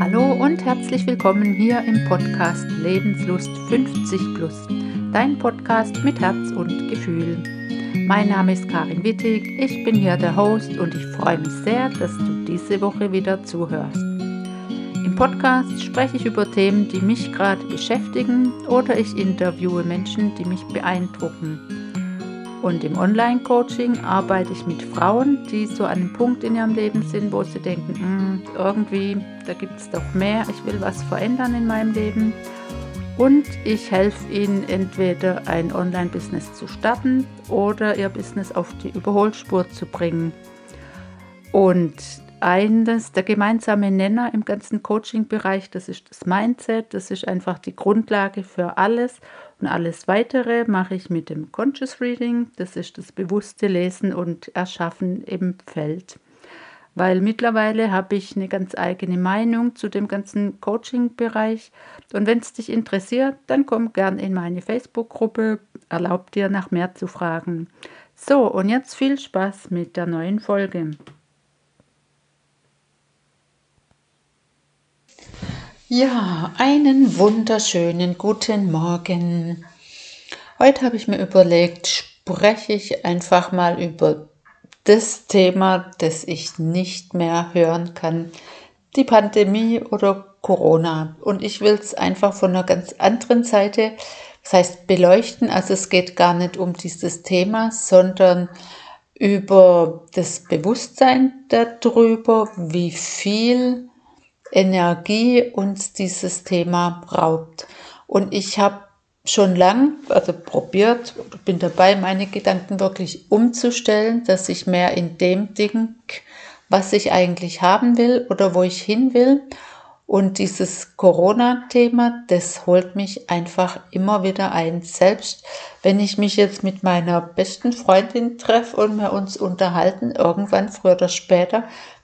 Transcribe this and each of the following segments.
Hallo und herzlich willkommen hier im Podcast Lebenslust 50 Plus, dein Podcast mit Herz und Gefühl. Mein Name ist Karin Wittig, ich bin hier der Host und ich freue mich sehr, dass du diese Woche wieder zuhörst. Im Podcast spreche ich über Themen, die mich gerade beschäftigen oder ich interviewe Menschen, die mich beeindrucken. Und im Online-Coaching arbeite ich mit Frauen, die so an einem Punkt in ihrem Leben sind, wo sie denken, hm, irgendwie, da gibt es doch mehr, ich will was verändern in meinem Leben. Und ich helfe ihnen entweder ein Online-Business zu starten oder ihr Business auf die Überholspur zu bringen. Und eines der gemeinsame Nenner im ganzen Coaching-Bereich, das ist das Mindset, das ist einfach die Grundlage für alles. Und alles weitere mache ich mit dem Conscious Reading, das ist das bewusste Lesen und Erschaffen im Feld. Weil mittlerweile habe ich eine ganz eigene Meinung zu dem ganzen Coaching-Bereich. Und wenn es dich interessiert, dann komm gern in meine Facebook-Gruppe, erlaub dir nach mehr zu fragen. So, und jetzt viel Spaß mit der neuen Folge. Ja, einen wunderschönen guten Morgen. Heute habe ich mir überlegt, spreche ich einfach mal über das Thema, das ich nicht mehr hören kann, die Pandemie oder Corona. Und ich will es einfach von einer ganz anderen Seite, das heißt beleuchten. Also es geht gar nicht um dieses Thema, sondern über das Bewusstsein darüber, wie viel Energie uns dieses Thema raubt. Und ich habe schon lang, also probiert, bin dabei, meine Gedanken wirklich umzustellen, dass ich mehr in dem denke, was ich eigentlich haben will oder wo ich hin will. Und dieses Corona-Thema, das holt mich einfach immer wieder ein. Selbst wenn ich mich jetzt mit meiner besten Freundin treffe und wir uns unterhalten, irgendwann früher oder später,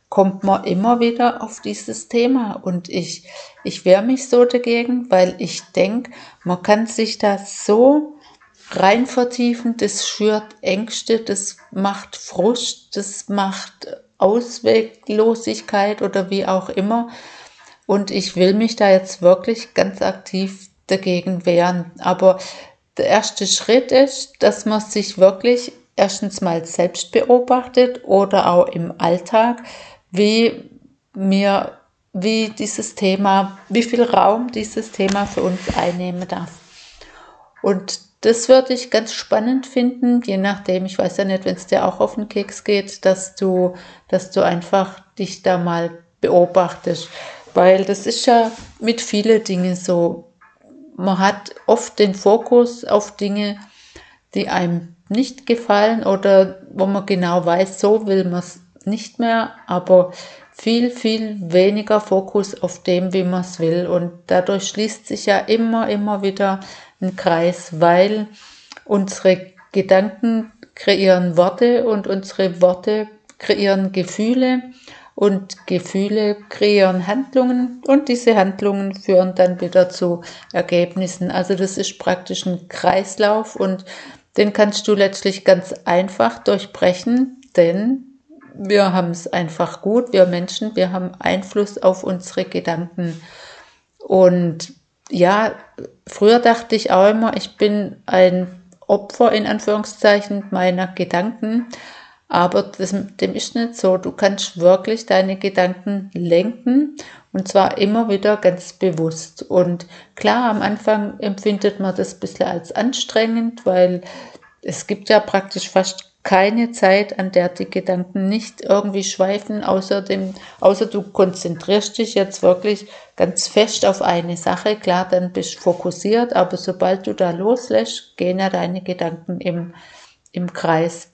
kommt man immer wieder auf dieses Thema und ich, ich wehre mich so dagegen, weil ich denke, man kann sich da so rein vertiefen, das schürt Ängste, das macht Frust, das macht Ausweglosigkeit oder wie auch immer. Und ich will mich da jetzt wirklich ganz aktiv dagegen wehren. Aber der erste Schritt ist, dass man sich wirklich erstens mal selbst beobachtet oder auch im Alltag, wie mir, wie dieses Thema, wie viel Raum dieses Thema für uns einnehmen darf. Und das würde ich ganz spannend finden, je nachdem, ich weiß ja nicht, wenn es dir auch auf den Keks geht, dass du, dass du einfach dich da mal beobachtest. Weil das ist ja mit vielen Dingen so. Man hat oft den Fokus auf Dinge, die einem nicht gefallen oder wo man genau weiß, so will man es nicht mehr, aber viel, viel weniger Fokus auf dem, wie man es will. Und dadurch schließt sich ja immer, immer wieder ein Kreis, weil unsere Gedanken kreieren Worte und unsere Worte kreieren Gefühle und Gefühle kreieren Handlungen und diese Handlungen führen dann wieder zu Ergebnissen. Also das ist praktisch ein Kreislauf und den kannst du letztlich ganz einfach durchbrechen, denn wir haben es einfach gut, wir Menschen, wir haben Einfluss auf unsere Gedanken. Und ja, früher dachte ich auch immer, ich bin ein Opfer in Anführungszeichen meiner Gedanken. Aber das, dem ist nicht so. Du kannst wirklich deine Gedanken lenken und zwar immer wieder ganz bewusst. Und klar, am Anfang empfindet man das ein bisschen als anstrengend, weil es gibt ja praktisch fast keine Zeit, an der die Gedanken nicht irgendwie schweifen, außer, dem, außer du konzentrierst dich jetzt wirklich ganz fest auf eine Sache. Klar, dann bist du fokussiert, aber sobald du da loslässt, gehen ja deine Gedanken im, im Kreis.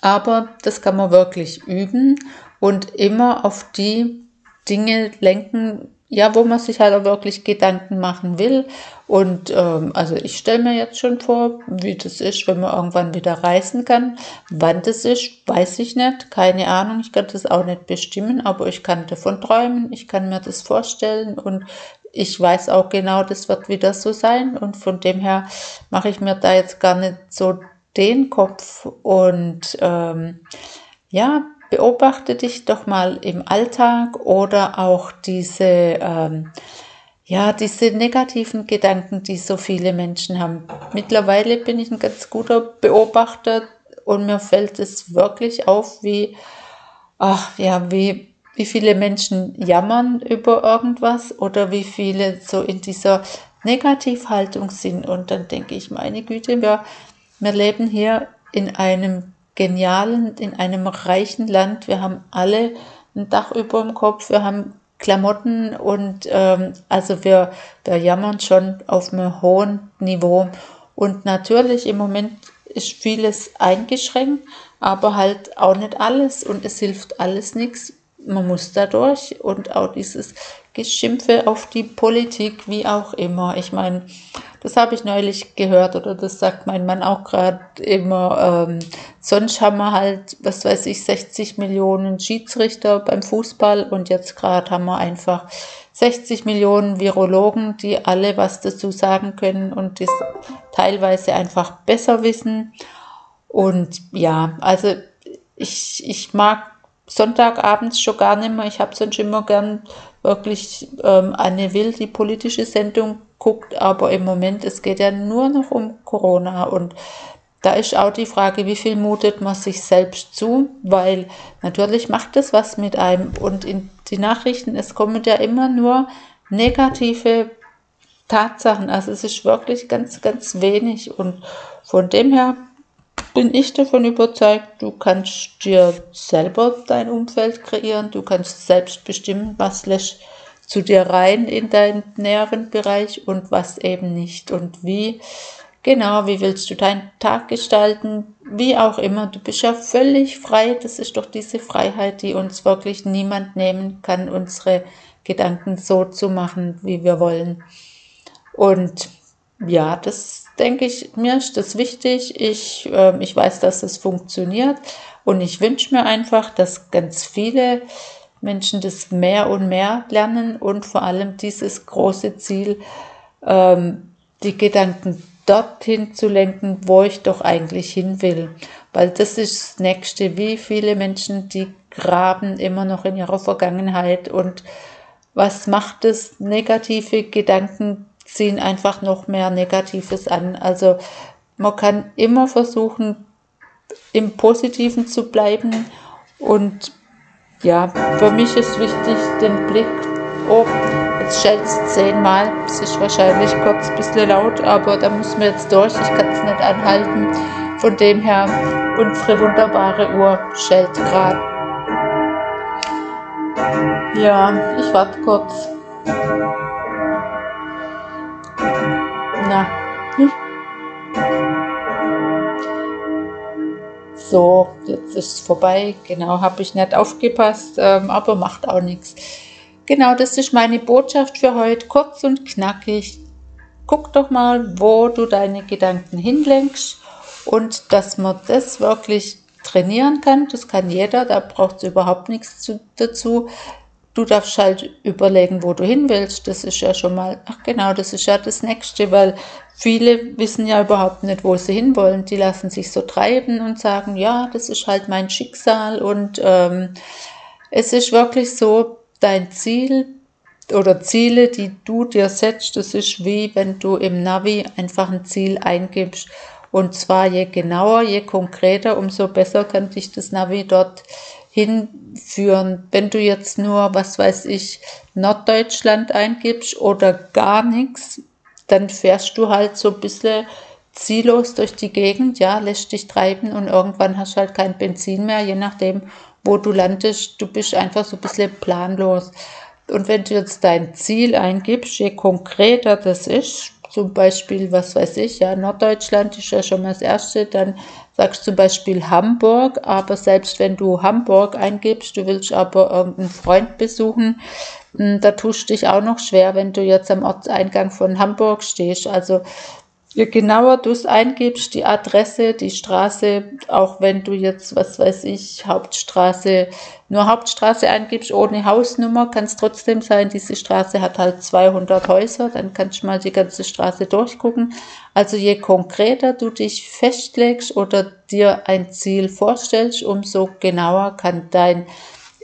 Aber das kann man wirklich üben und immer auf die Dinge lenken, ja, wo man sich halt auch wirklich Gedanken machen will. Und ähm, also ich stelle mir jetzt schon vor, wie das ist, wenn man irgendwann wieder reisen kann. Wann das ist, weiß ich nicht. Keine Ahnung. Ich kann das auch nicht bestimmen, aber ich kann davon träumen. Ich kann mir das vorstellen und ich weiß auch genau, das wird wieder so sein. Und von dem her mache ich mir da jetzt gar nicht so den Kopf. Und ähm, ja, beobachte dich doch mal im Alltag oder auch diese, ähm, ja, diese negativen Gedanken, die so viele Menschen haben. Mittlerweile bin ich ein ganz guter Beobachter und mir fällt es wirklich auf, wie, ach, ja, wie, wie viele Menschen jammern über irgendwas oder wie viele so in dieser Negativhaltung sind. Und dann denke ich, meine Güte, wir, wir leben hier in einem genialen, in einem reichen Land. Wir haben alle ein Dach über dem Kopf, wir haben Klamotten und ähm, also wir, wir jammern schon auf einem hohen Niveau. Und natürlich im Moment ist vieles eingeschränkt, aber halt auch nicht alles und es hilft alles nichts. Man muss da durch und auch dieses Geschimpfe auf die Politik, wie auch immer. Ich meine, das habe ich neulich gehört oder das sagt mein Mann auch gerade immer. Ähm, sonst haben wir halt, was weiß ich, 60 Millionen Schiedsrichter beim Fußball und jetzt gerade haben wir einfach 60 Millionen Virologen, die alle was dazu sagen können und das teilweise einfach besser wissen. Und ja, also ich, ich mag Sonntagabends schon gar nicht mehr. Ich habe sonst immer gern wirklich ähm, Anne Will, die politische Sendung, guckt, aber im Moment, es geht ja nur noch um Corona. Und da ist auch die Frage, wie viel mutet man sich selbst zu, weil natürlich macht das was mit einem. Und in die Nachrichten, es kommen ja immer nur negative Tatsachen, also es ist wirklich ganz, ganz wenig. Und von dem her bin ich davon überzeugt, du kannst dir selber dein Umfeld kreieren, du kannst selbst bestimmen, was lässt zu dir rein in deinen näheren Bereich und was eben nicht und wie. Genau, wie willst du deinen Tag gestalten? Wie auch immer, du bist ja völlig frei. Das ist doch diese Freiheit, die uns wirklich niemand nehmen kann, unsere Gedanken so zu machen, wie wir wollen. Und ja, das denke ich, mir ist das wichtig. Ich, äh, ich weiß, dass es funktioniert und ich wünsche mir einfach, dass ganz viele Menschen das mehr und mehr lernen und vor allem dieses große Ziel, ähm, die Gedanken dorthin zu lenken, wo ich doch eigentlich hin will. Weil das ist das Nächste. Wie viele Menschen, die graben immer noch in ihrer Vergangenheit und was macht es? Negative Gedanken ziehen einfach noch mehr Negatives an. Also man kann immer versuchen, im Positiven zu bleiben. Und ja, für mich ist wichtig, den Blick, oh, jetzt schellt es zehnmal, es ist wahrscheinlich kurz ein bisschen laut, aber da muss man jetzt durch, ich kann es nicht anhalten. Von dem her, unsere wunderbare Uhr schellt gerade. Ja, ich warte kurz. So, jetzt ist es vorbei. Genau, habe ich nicht aufgepasst, ähm, aber macht auch nichts. Genau, das ist meine Botschaft für heute. Kurz und knackig. Guck doch mal, wo du deine Gedanken hinlenkst und dass man das wirklich trainieren kann. Das kann jeder, da braucht es überhaupt nichts zu, dazu. Du darfst halt überlegen, wo du hin willst. Das ist ja schon mal, ach genau, das ist ja das Nächste, weil viele wissen ja überhaupt nicht, wo sie hinwollen. Die lassen sich so treiben und sagen, ja, das ist halt mein Schicksal. Und ähm, es ist wirklich so, dein Ziel oder Ziele, die du dir setzt, das ist wie wenn du im Navi einfach ein Ziel eingibst. Und zwar je genauer, je konkreter, umso besser kann dich das Navi dort hinführen. Wenn du jetzt nur, was weiß ich, Norddeutschland eingibst oder gar nichts, dann fährst du halt so ein bisschen ziellos durch die Gegend, ja, lässt dich treiben und irgendwann hast du halt kein Benzin mehr, je nachdem, wo du landest. Du bist einfach so ein bisschen planlos. Und wenn du jetzt dein Ziel eingibst, je konkreter das ist, zum Beispiel, was weiß ich, ja, Norddeutschland ist ja schon mal das erste, dann sagst zum Beispiel Hamburg, aber selbst wenn du Hamburg eingibst, du willst aber irgendeinen Freund besuchen, hm, da tust du dich auch noch schwer, wenn du jetzt am Ortseingang von Hamburg stehst. Also je genauer du es eingibst, die Adresse, die Straße, auch wenn du jetzt, was weiß ich, Hauptstraße, nur Hauptstraße eingibst ohne Hausnummer, kann es trotzdem sein, diese Straße hat halt 200 Häuser, dann kannst du mal die ganze Straße durchgucken. Also je konkreter du dich festlegst oder dir ein Ziel vorstellst, umso genauer kann dein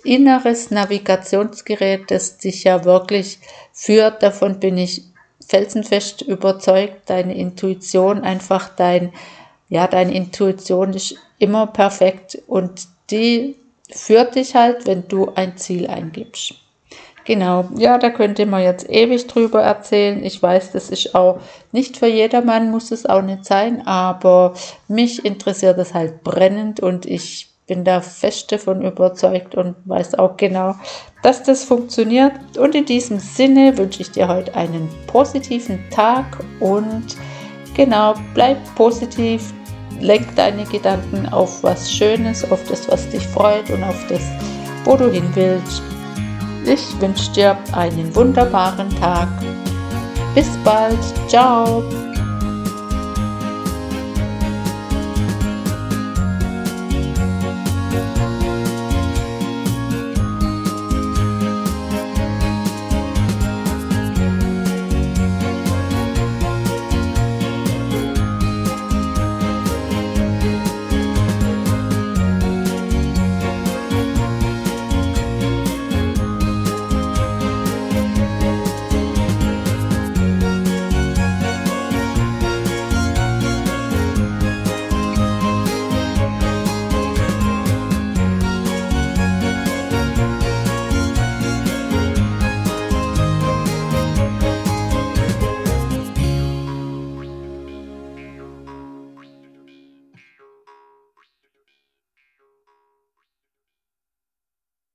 inneres Navigationsgerät, das dich ja wirklich führt, davon bin ich felsenfest überzeugt, deine Intuition einfach dein, ja, deine Intuition ist immer perfekt und die führt dich halt, wenn du ein Ziel eingibst. Genau, ja, da könnte man jetzt ewig drüber erzählen. Ich weiß, das ist auch nicht für jedermann, muss es auch nicht sein, aber mich interessiert es halt brennend und ich bin da fest davon überzeugt und weiß auch genau, dass das funktioniert. Und in diesem Sinne wünsche ich dir heute einen positiven Tag und genau, bleib positiv, lenk deine Gedanken auf was Schönes, auf das, was dich freut und auf das, wo du hin willst. Ich wünsche dir einen wunderbaren Tag. Bis bald. Ciao.